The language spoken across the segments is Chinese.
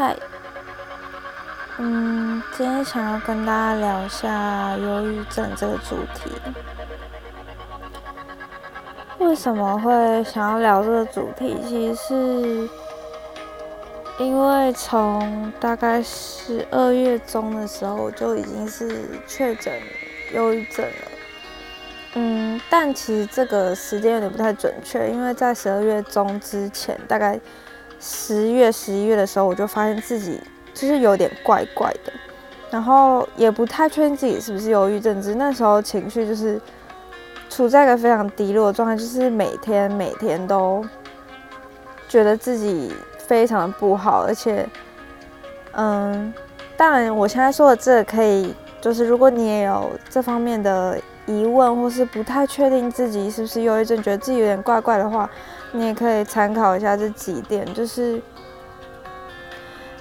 嗨，嗯，今天想要跟大家聊一下忧郁症这个主题。为什么会想要聊这个主题？其实是因为从大概十二月中的时候，就已经是确诊忧郁症了。嗯，但其实这个时间有点不太准确，因为在十二月中之前，大概十月、十一月的时候，我就发现自己就是有点怪怪的，然后也不太确定自己是不是忧郁症，只那时候情绪就是处在一个非常低落的状态，就是每天每天都觉得自己非常的不好，而且，嗯，当然我现在说的这个可以，就是如果你也有这方面的。疑问或是不太确定自己是不是忧郁症，觉得自己有点怪怪的话，你也可以参考一下这几点。就是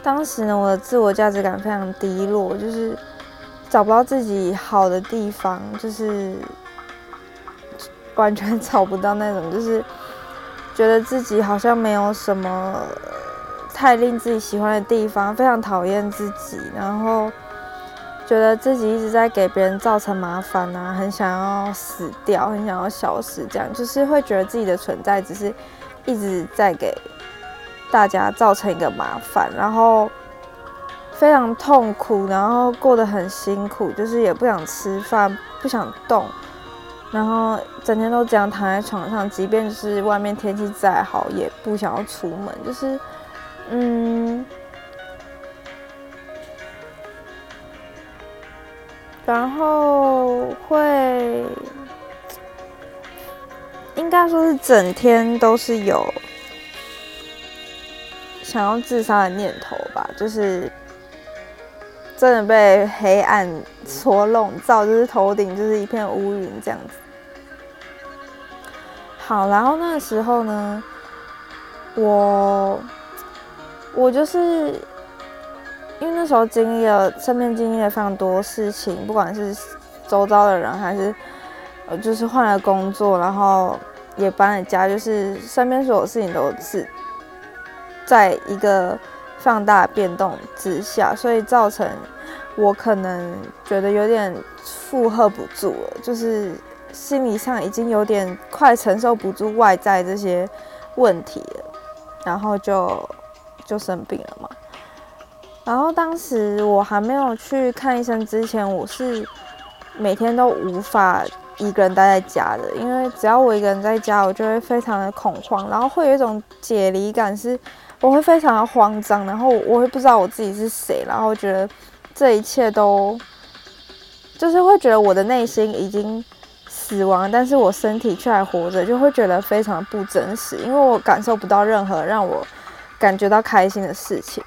当时呢，我的自我价值感非常低落，就是找不到自己好的地方，就是完全找不到那种，就是觉得自己好像没有什么太令自己喜欢的地方，非常讨厌自己，然后。觉得自己一直在给别人造成麻烦啊，很想要死掉，很想要消失，这样就是会觉得自己的存在只是一直在给大家造成一个麻烦，然后非常痛苦，然后过得很辛苦，就是也不想吃饭，不想动，然后整天都这样躺在床上，即便是外面天气再好，也不想要出门，就是嗯。然后会，应该说是整天都是有想要自杀的念头吧，就是真的被黑暗所笼罩，就是头顶就是一片乌云这样子。好，然后那个时候呢，我我就是。因为那时候经历了身边经历了非常多事情，不管是周遭的人，还是呃，就是换了工作，然后也搬了家，就是身边所有事情都是在一个放大变动之下，所以造成我可能觉得有点负荷不住了，就是心理上已经有点快承受不住外在这些问题了，然后就就生病了嘛。然后当时我还没有去看医生之前，我是每天都无法一个人待在家的，因为只要我一个人在家，我就会非常的恐慌，然后会有一种解离感，是我会非常的慌张，然后我会不知道我自己是谁，然后觉得这一切都就是会觉得我的内心已经死亡，但是我身体却还活着，就会觉得非常不真实，因为我感受不到任何让我感觉到开心的事情。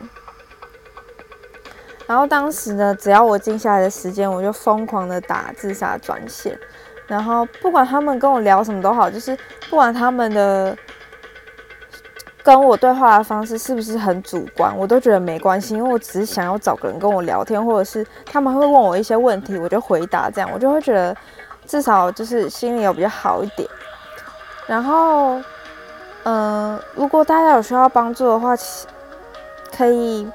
然后当时呢，只要我静下来的时间，我就疯狂的打自杀专线。然后不管他们跟我聊什么都好，就是不管他们的跟我对话的方式是不是很主观，我都觉得没关系，因为我只是想要找个人跟我聊天，或者是他们会问我一些问题，我就回答，这样我就会觉得至少就是心里有比较好一点。然后，嗯，如果大家有需要帮助的话，可以。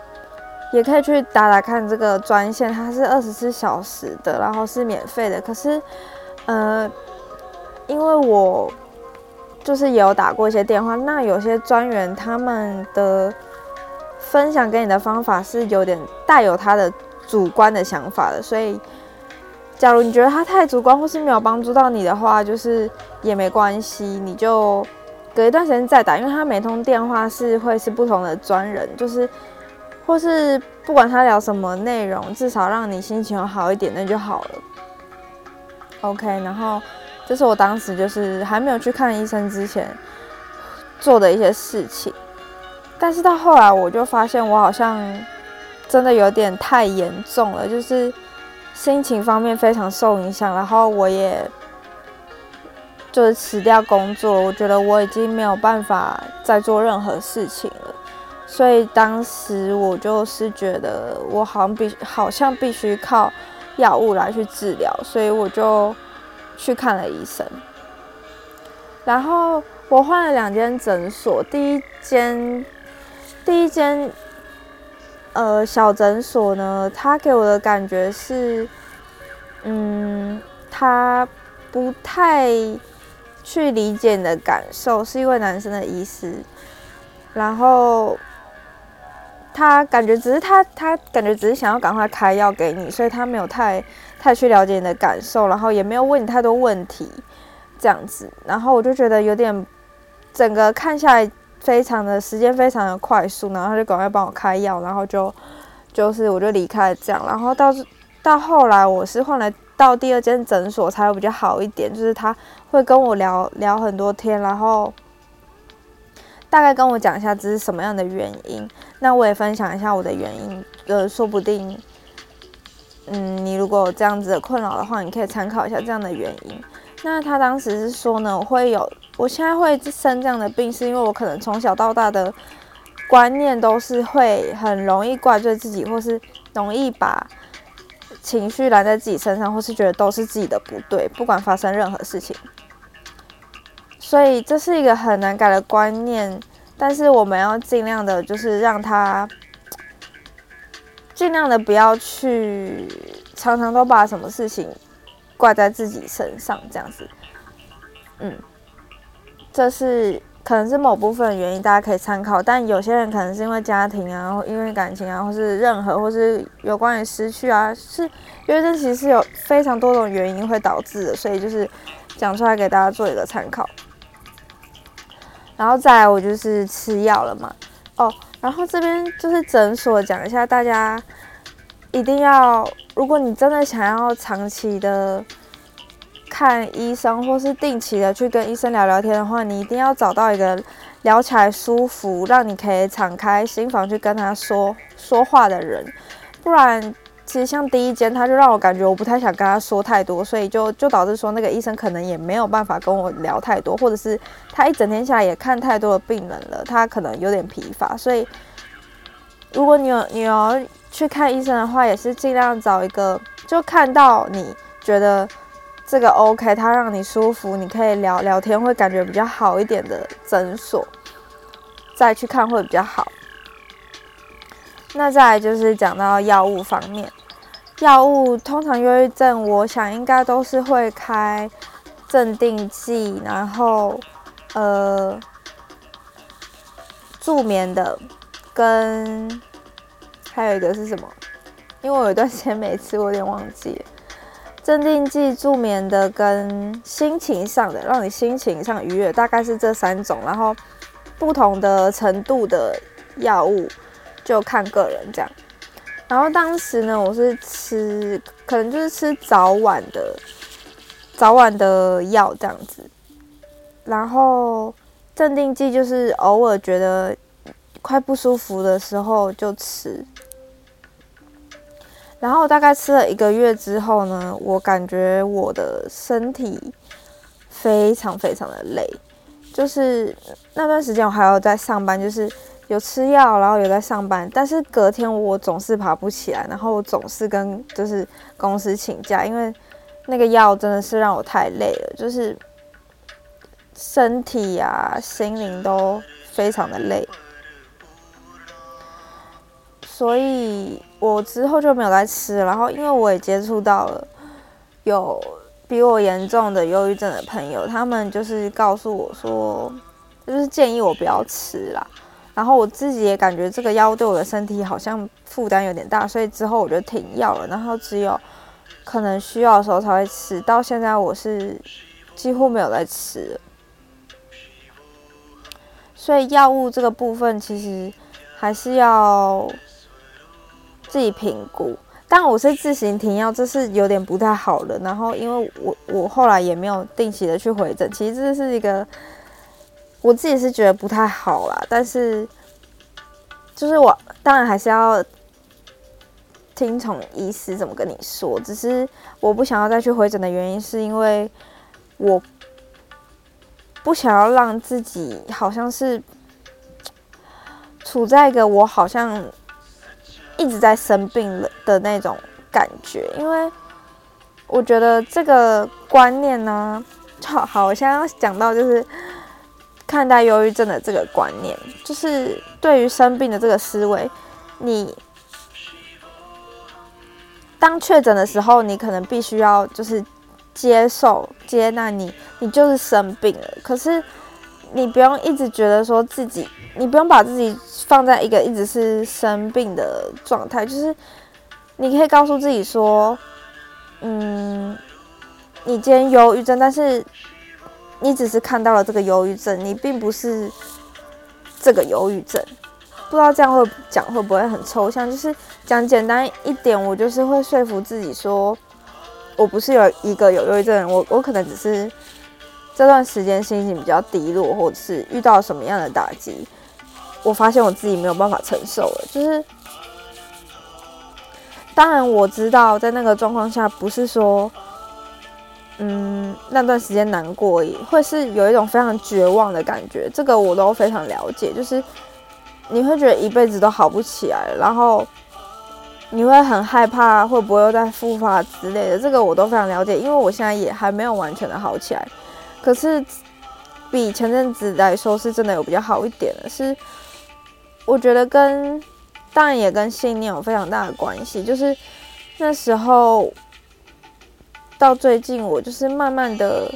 也可以去打打看这个专线，它是二十四小时的，然后是免费的。可是，呃，因为我就是也有打过一些电话，那有些专员他们的分享给你的方法是有点带有他的主观的想法的，所以，假如你觉得他太主观或是没有帮助到你的话，就是也没关系，你就隔一段时间再打，因为他每通电话是会是不同的专人，就是。或是不管他聊什么内容，至少让你心情好一点，那就好了。OK，然后这是我当时就是还没有去看医生之前做的一些事情。但是到后来，我就发现我好像真的有点太严重了，就是心情方面非常受影响。然后我也就是辞掉工作，我觉得我已经没有办法再做任何事情了。所以当时我就是觉得我好像必好像必须靠药物来去治疗，所以我就去看了医生。然后我换了两间诊所，第一间第一间呃小诊所呢，他给我的感觉是，嗯，他不太去理解你的感受，是一位男生的医师，然后他感觉只是他他感觉只是想要赶快开药给你，所以他没有太太去了解你的感受，然后也没有问你太多问题，这样子，然后我就觉得有点整个看下来。非常的时间非常的快速，然后他就赶快帮我开药，然后就就是我就离开了这样，然后到到后来我是换了到第二间诊所才会比较好一点，就是他会跟我聊聊很多天，然后大概跟我讲一下这是什么样的原因，那我也分享一下我的原因，呃，说不定，嗯，你如果有这样子的困扰的话，你可以参考一下这样的原因。那他当时是说呢，我会有。我现在会生这样的病，是因为我可能从小到大的观念都是会很容易怪罪自己，或是容易把情绪揽在自己身上，或是觉得都是自己的不对，不管发生任何事情。所以这是一个很难改的观念，但是我们要尽量的，就是让他尽量的不要去常常都把什么事情挂在自己身上，这样子，嗯。这是可能是某部分原因，大家可以参考。但有些人可能是因为家庭啊，或因为感情啊，或是任何，或是有关于失去啊，是因为这其实是有非常多种原因会导致的，所以就是讲出来给大家做一个参考。然后再来，我就是吃药了嘛。哦，然后这边就是诊所讲一下，大家一定要，如果你真的想要长期的。看医生，或是定期的去跟医生聊聊天的话，你一定要找到一个聊起来舒服，让你可以敞开心房去跟他说说话的人。不然，其实像第一间，他就让我感觉我不太想跟他说太多，所以就就导致说那个医生可能也没有办法跟我聊太多，或者是他一整天下来也看太多的病人了，他可能有点疲乏。所以，如果你有你要去看医生的话，也是尽量找一个就看到你觉得。这个 OK，他让你舒服，你可以聊聊天，会感觉比较好一点的诊所，再去看会比较好。那再来就是讲到药物方面，药物通常忧郁症，我想应该都是会开镇定剂，然后呃助眠的，跟还有一个是什么？因为我有一段时间没吃，我有点忘记了。镇定剂、助眠的跟心情上的，让你心情上愉悦，大概是这三种。然后不同的程度的药物就看个人这样。然后当时呢，我是吃，可能就是吃早晚的早晚的药这样子。然后镇定剂就是偶尔觉得快不舒服的时候就吃。然后大概吃了一个月之后呢，我感觉我的身体非常非常的累，就是那段时间我还要在上班，就是有吃药，然后有在上班，但是隔天我总是爬不起来，然后我总是跟就是公司请假，因为那个药真的是让我太累了，就是身体啊、心灵都非常的累。所以我之后就没有再吃，然后因为我也接触到了有比我严重的忧郁症的朋友，他们就是告诉我说，就是建议我不要吃啦。然后我自己也感觉这个药对我的身体好像负担有点大，所以之后我就停药了。然后只有可能需要的时候才会吃，到现在我是几乎没有在吃。所以药物这个部分其实还是要。自己评估，但我是自行停药，这是有点不太好的。然后，因为我我后来也没有定期的去回诊，其实这是一个我自己是觉得不太好啦。但是，就是我当然还是要听从医师怎么跟你说。只是我不想要再去回诊的原因，是因为我不想要让自己好像是处在一个我好像。一直在生病了的那种感觉，因为我觉得这个观念呢，好好，我现在要讲到就是看待忧郁症的这个观念，就是对于生病的这个思维，你当确诊的时候，你可能必须要就是接受、接纳你，你就是生病了。可是你不用一直觉得说自己，你不用把自己放在一个一直是生病的状态，就是你可以告诉自己说，嗯，你今天忧郁症，但是你只是看到了这个忧郁症，你并不是这个忧郁症。不知道这样会讲会不会很抽象？就是讲简单一点，我就是会说服自己说，我不是有一个有忧郁症，我我可能只是这段时间心情比较低落，或者是遇到什么样的打击，我发现我自己没有办法承受了。就是当然我知道，在那个状况下，不是说嗯那段时间难过，也会是有一种非常绝望的感觉，这个我都非常了解，就是。你会觉得一辈子都好不起来，然后你会很害怕会不会又再复发之类的，这个我都非常了解，因为我现在也还没有完全的好起来。可是比前阵子来说是真的有比较好一点的，是我觉得跟当然也跟信念有非常大的关系，就是那时候到最近我就是慢慢的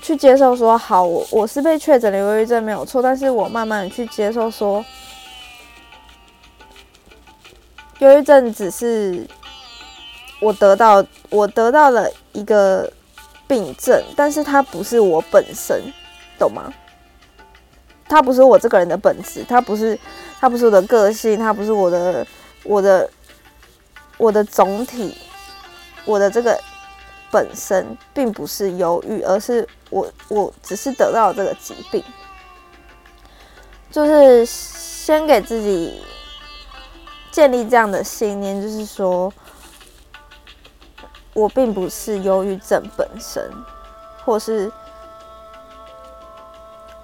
去接受说，好，我我是被确诊了忧郁症没有错，但是我慢慢的去接受说。忧郁症只是我得到我得到了一个病症，但是它不是我本身，懂吗？它不是我这个人的本质，它不是它不是我的个性，它不是我的我的我的总体，我的这个本身并不是忧郁，而是我我只是得到了这个疾病，就是先给自己。建立这样的信念，就是说，我并不是忧郁症本身，或是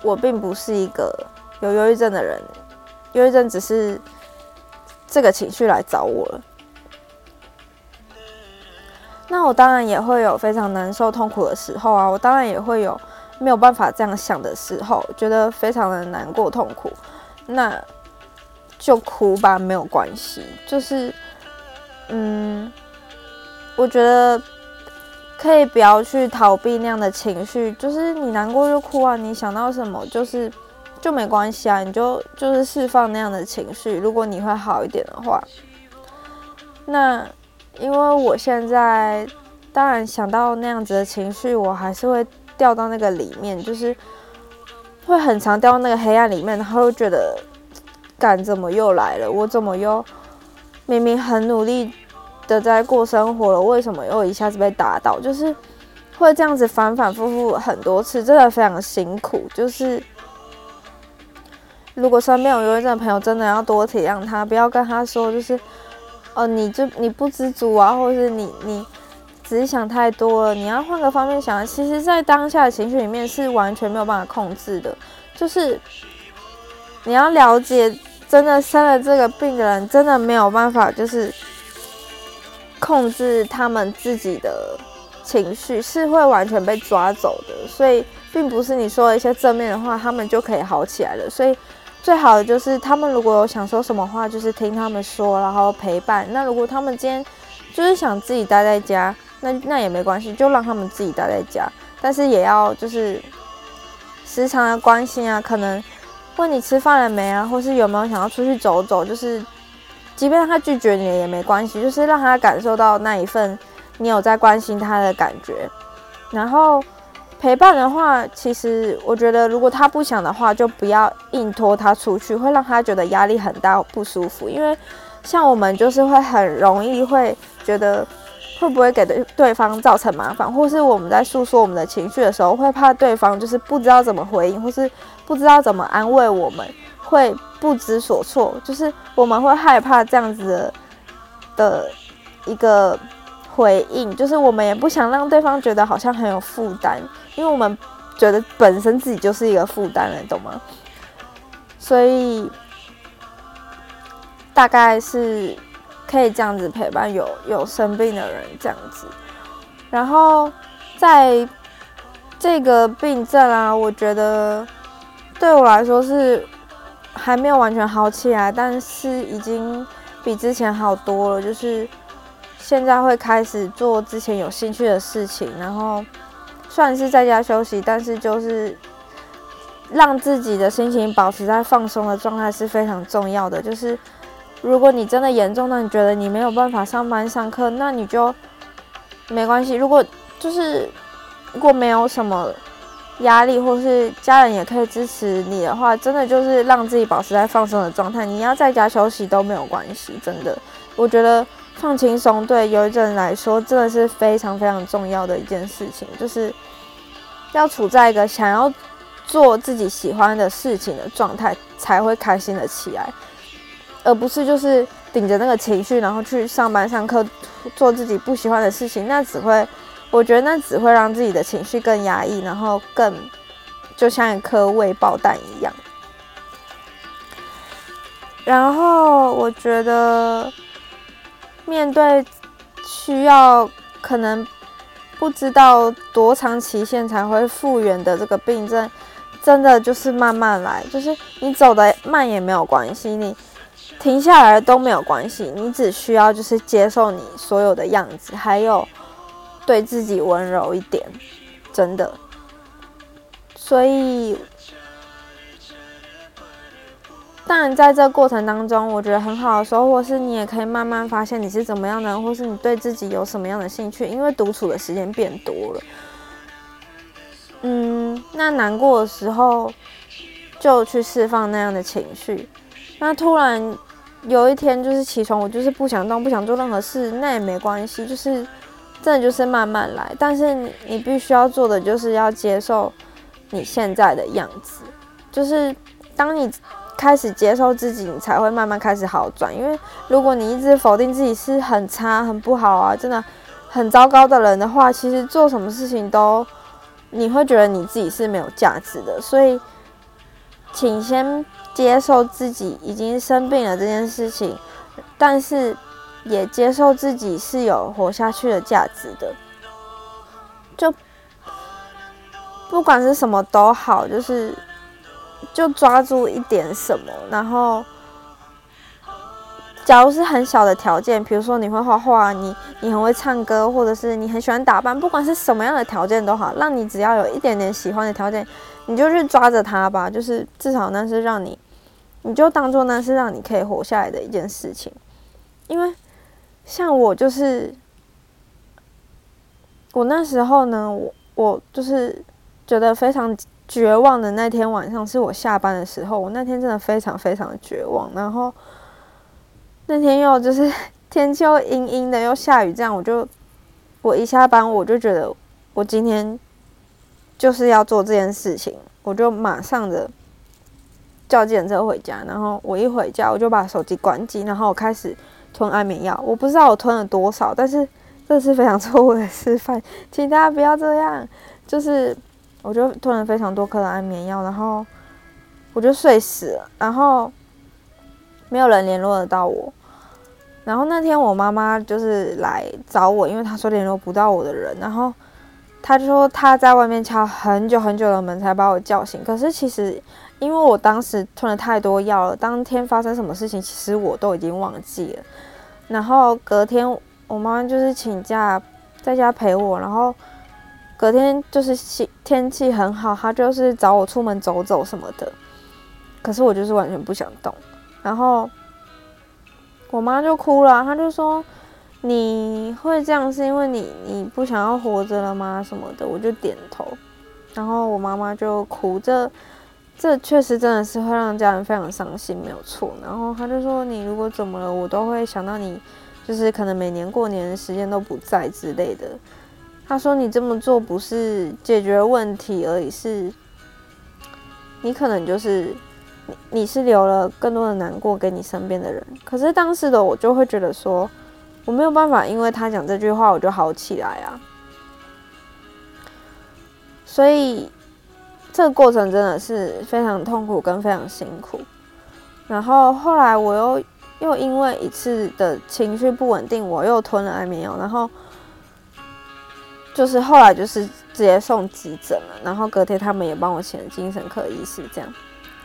我并不是一个有忧郁症的人，忧郁症只是这个情绪来找我了。那我当然也会有非常难受、痛苦的时候啊，我当然也会有没有办法这样想的时候，觉得非常的难过、痛苦。那。就哭吧，没有关系。就是，嗯，我觉得可以不要去逃避那样的情绪。就是你难过就哭啊，你想到什么就是就没关系啊，你就就是释放那样的情绪。如果你会好一点的话，那因为我现在当然想到那样子的情绪，我还是会掉到那个里面，就是会很常掉到那个黑暗里面，然后又觉得。感怎么又来了？我怎么又明明很努力的在过生活了，为什么又一下子被打倒？就是会这样子反反复复很多次，真的非常辛苦。就是如果身边有忧郁症的朋友，真的要多体谅他，不要跟他说，就是哦，你就你不知足啊，或者是你你只是想太多了。你要换个方面想，其实，在当下的情绪里面是完全没有办法控制的，就是你要了解。真的生了这个病的人，真的没有办法，就是控制他们自己的情绪，是会完全被抓走的。所以，并不是你说一些正面的话，他们就可以好起来了。所以，最好的就是他们如果有想说什么话，就是听他们说，然后陪伴。那如果他们今天就是想自己待在家，那那也没关系，就让他们自己待在家。但是也要就是时常的关心啊，可能。问你吃饭了没啊，或是有没有想要出去走走？就是，即便他拒绝你也没关系，就是让他感受到那一份你有在关心他的感觉。然后陪伴的话，其实我觉得，如果他不想的话，就不要硬拖他出去，会让他觉得压力很大、不舒服。因为像我们就是会很容易会觉得。会不会给对对方造成麻烦，或是我们在诉说我们的情绪的时候，会怕对方就是不知道怎么回应，或是不知道怎么安慰我们，会不知所措，就是我们会害怕这样子的一个回应，就是我们也不想让对方觉得好像很有负担，因为我们觉得本身自己就是一个负担了，懂吗？所以大概是。可以这样子陪伴有有生病的人这样子，然后在这个病症啊，我觉得对我来说是还没有完全好起来，但是已经比之前好多了。就是现在会开始做之前有兴趣的事情，然后虽然是在家休息，但是就是让自己的心情保持在放松的状态是非常重要的。就是如果你真的严重到你觉得你没有办法上班上课，那你就没关系。如果就是如果没有什么压力，或是家人也可以支持你的话，真的就是让自己保持在放松的状态。你要在家休息都没有关系，真的，我觉得。放轻松，对有一人来说真的是非常非常重要的一件事情，就是要处在一个想要做自己喜欢的事情的状态，才会开心的起来，而不是就是顶着那个情绪，然后去上班上课做自己不喜欢的事情，那只会，我觉得那只会让自己的情绪更压抑，然后更就像一颗未爆弹一样。然后我觉得。面对需要可能不知道多长期限才会复原的这个病症，真的就是慢慢来，就是你走的慢也没有关系，你停下来都没有关系，你只需要就是接受你所有的样子，还有对自己温柔一点，真的，所以。当然，在这过程当中，我觉得很好的收获是，你也可以慢慢发现你是怎么样的人，或是你对自己有什么样的兴趣。因为独处的时间变多了，嗯，那难过的时候就去释放那样的情绪。那突然有一天就是起床，我就是不想动，不想做任何事，那也没关系，就是真的就是慢慢来。但是你必须要做的就是要接受你现在的样子，就是当你。开始接受自己，你才会慢慢开始好转。因为如果你一直否定自己是很差、很不好啊，真的很糟糕的人的话，其实做什么事情都你会觉得你自己是没有价值的。所以，请先接受自己已经生病了这件事情，但是也接受自己是有活下去的价值的。就不管是什么都好，就是。就抓住一点什么，然后，假如是很小的条件，比如说你会画画，你你很会唱歌，或者是你很喜欢打扮，不管是什么样的条件都好，让你只要有一点点喜欢的条件，你就去抓着它吧。就是至少那是让你，你就当做那是让你可以活下来的一件事情。因为像我就是，我那时候呢，我我就是觉得非常。绝望的那天晚上是我下班的时候，我那天真的非常非常的绝望。然后那天又就是天气又阴阴的，又下雨，这样我就我一下班我就觉得我今天就是要做这件事情，我就马上的叫计程车回家。然后我一回家，我就把手机关机，然后我开始吞安眠药。我不知道我吞了多少，但是这是非常错误的示范，请大家不要这样，就是。我就吞了非常多颗的安眠药，然后我就睡死了，然后没有人联络得到我。然后那天我妈妈就是来找我，因为她说联络不到我的人，然后她就说她在外面敲很久很久的门才把我叫醒。可是其实因为我当时吞了太多药了，当天发生什么事情其实我都已经忘记了。然后隔天我妈妈就是请假在家陪我，然后。隔天就是天天气很好，他就是找我出门走走什么的，可是我就是完全不想动。然后我妈就哭了，她就说：“你会这样是因为你你不想要活着了吗？什么的？”我就点头。然后我妈妈就哭，这这确实真的是会让家人非常伤心，没有错。然后她就说：“你如果怎么了，我都会想到你，就是可能每年过年的时间都不在之类的。”他说：“你这么做不是解决问题而已，是，你可能就是你，你是留了更多的难过给你身边的人。可是当时的我就会觉得说，我没有办法，因为他讲这句话我就好起来啊。所以这个过程真的是非常痛苦跟非常辛苦。然后后来我又又因为一次的情绪不稳定，我又吞了安眠药，然后。”就是后来就是直接送急诊了，然后隔天他们也帮我请精神科医师，这样，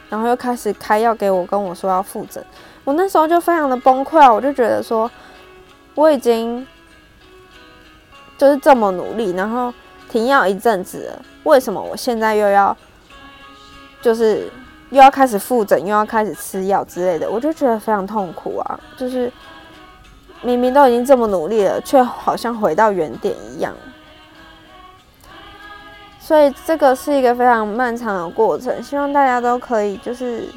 然后又开始开药给我，跟我说要复诊。我那时候就非常的崩溃啊，我就觉得说我已经就是这么努力，然后停药一阵子了，为什么我现在又要就是又要开始复诊，又要开始吃药之类的？我就觉得非常痛苦啊！就是明明都已经这么努力了，却好像回到原点一样。所以这个是一个非常漫长的过程，希望大家都可以就是。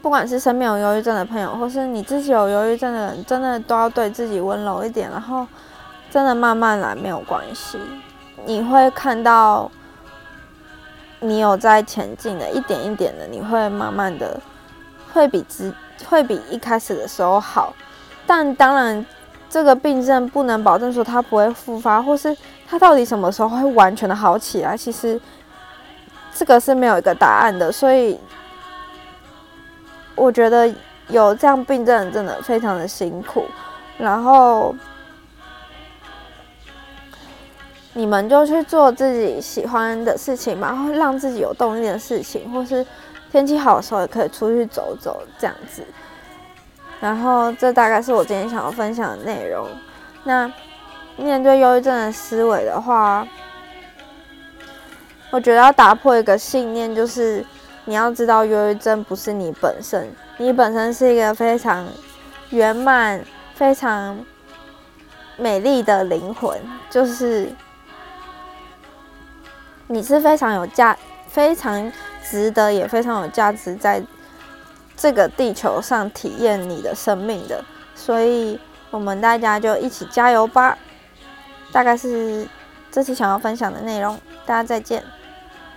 不管是身边有忧郁症的朋友，或是你自己有忧郁症的人，真的都要对自己温柔一点，然后真的慢慢来，没有关系。你会看到你有在前进的，一点一点的，你会慢慢的会比之会比一开始的时候好。但当然，这个病症不能保证说它不会复发，或是它到底什么时候会完全的好起来，其实这个是没有一个答案的，所以。我觉得有这样病症真的非常的辛苦，然后你们就去做自己喜欢的事情吧，然后让自己有动力的事情，或是天气好的时候也可以出去走走这样子。然后这大概是我今天想要分享的内容。那面对忧郁症的思维的话，我觉得要打破一个信念，就是。你要知道，忧郁症不是你本身，你本身是一个非常圆满、非常美丽的灵魂，就是你是非常有价、非常值得，也非常有价值，在这个地球上体验你的生命的。所以，我们大家就一起加油吧！大概是这期想要分享的内容，大家再见。